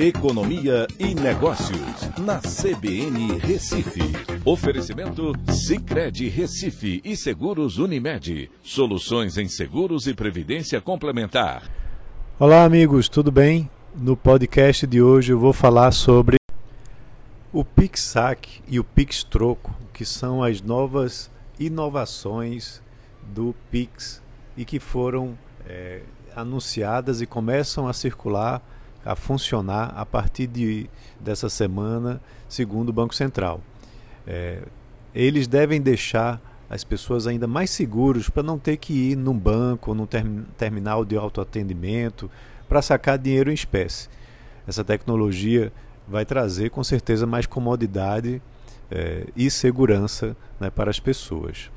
Economia e Negócios, na CBN Recife. Oferecimento Cicred Recife e Seguros Unimed. Soluções em seguros e previdência complementar. Olá, amigos, tudo bem? No podcast de hoje eu vou falar sobre o PixSac e o PixTroco, que são as novas inovações do Pix e que foram é, anunciadas e começam a circular a funcionar a partir de, dessa semana, segundo o Banco Central. É, eles devem deixar as pessoas ainda mais seguros para não ter que ir num banco ou num term terminal de autoatendimento para sacar dinheiro em espécie. Essa tecnologia vai trazer com certeza mais comodidade é, e segurança né, para as pessoas.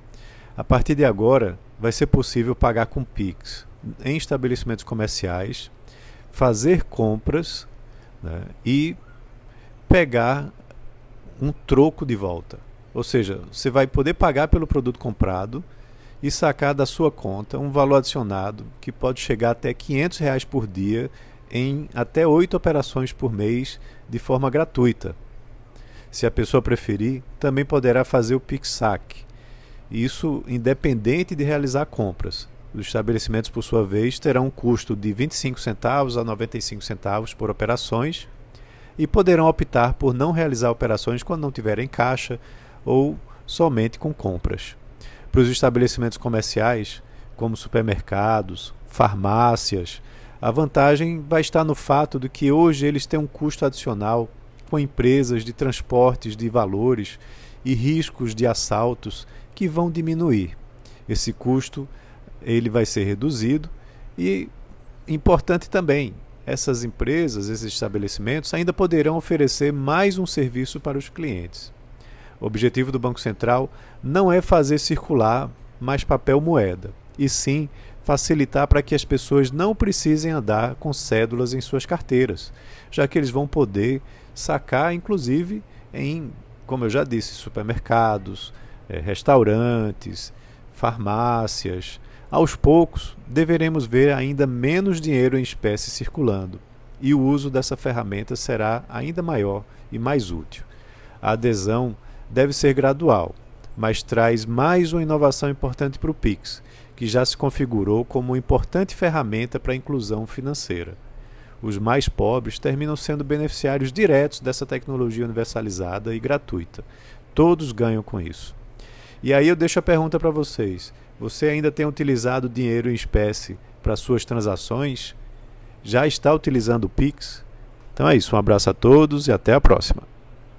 A partir de agora, vai ser possível pagar com Pix em estabelecimentos comerciais fazer compras né, e pegar um troco de volta. Ou seja, você vai poder pagar pelo produto comprado e sacar da sua conta um valor adicionado que pode chegar até 500 reais por dia em até oito operações por mês de forma gratuita. Se a pessoa preferir, também poderá fazer o PixSac. Isso independente de realizar compras. Os estabelecimentos, por sua vez, terão um custo de 25 centavos a 95 centavos por operações e poderão optar por não realizar operações quando não tiverem caixa ou somente com compras. Para os estabelecimentos comerciais, como supermercados, farmácias, a vantagem vai estar no fato de que hoje eles têm um custo adicional com empresas de transportes de valores e riscos de assaltos que vão diminuir. Esse custo ele vai ser reduzido e importante também, essas empresas, esses estabelecimentos ainda poderão oferecer mais um serviço para os clientes. O objetivo do Banco Central não é fazer circular mais papel moeda, e sim facilitar para que as pessoas não precisem andar com cédulas em suas carteiras, já que eles vão poder sacar, inclusive, em, como eu já disse, supermercados, eh, restaurantes, farmácias, aos poucos, deveremos ver ainda menos dinheiro em espécie circulando, e o uso dessa ferramenta será ainda maior e mais útil. A adesão deve ser gradual, mas traz mais uma inovação importante para o Pix, que já se configurou como uma importante ferramenta para a inclusão financeira. Os mais pobres terminam sendo beneficiários diretos dessa tecnologia universalizada e gratuita. Todos ganham com isso. E aí eu deixo a pergunta para vocês: você ainda tem utilizado dinheiro em espécie para suas transações? Já está utilizando o Pix? Então é isso, um abraço a todos e até a próxima.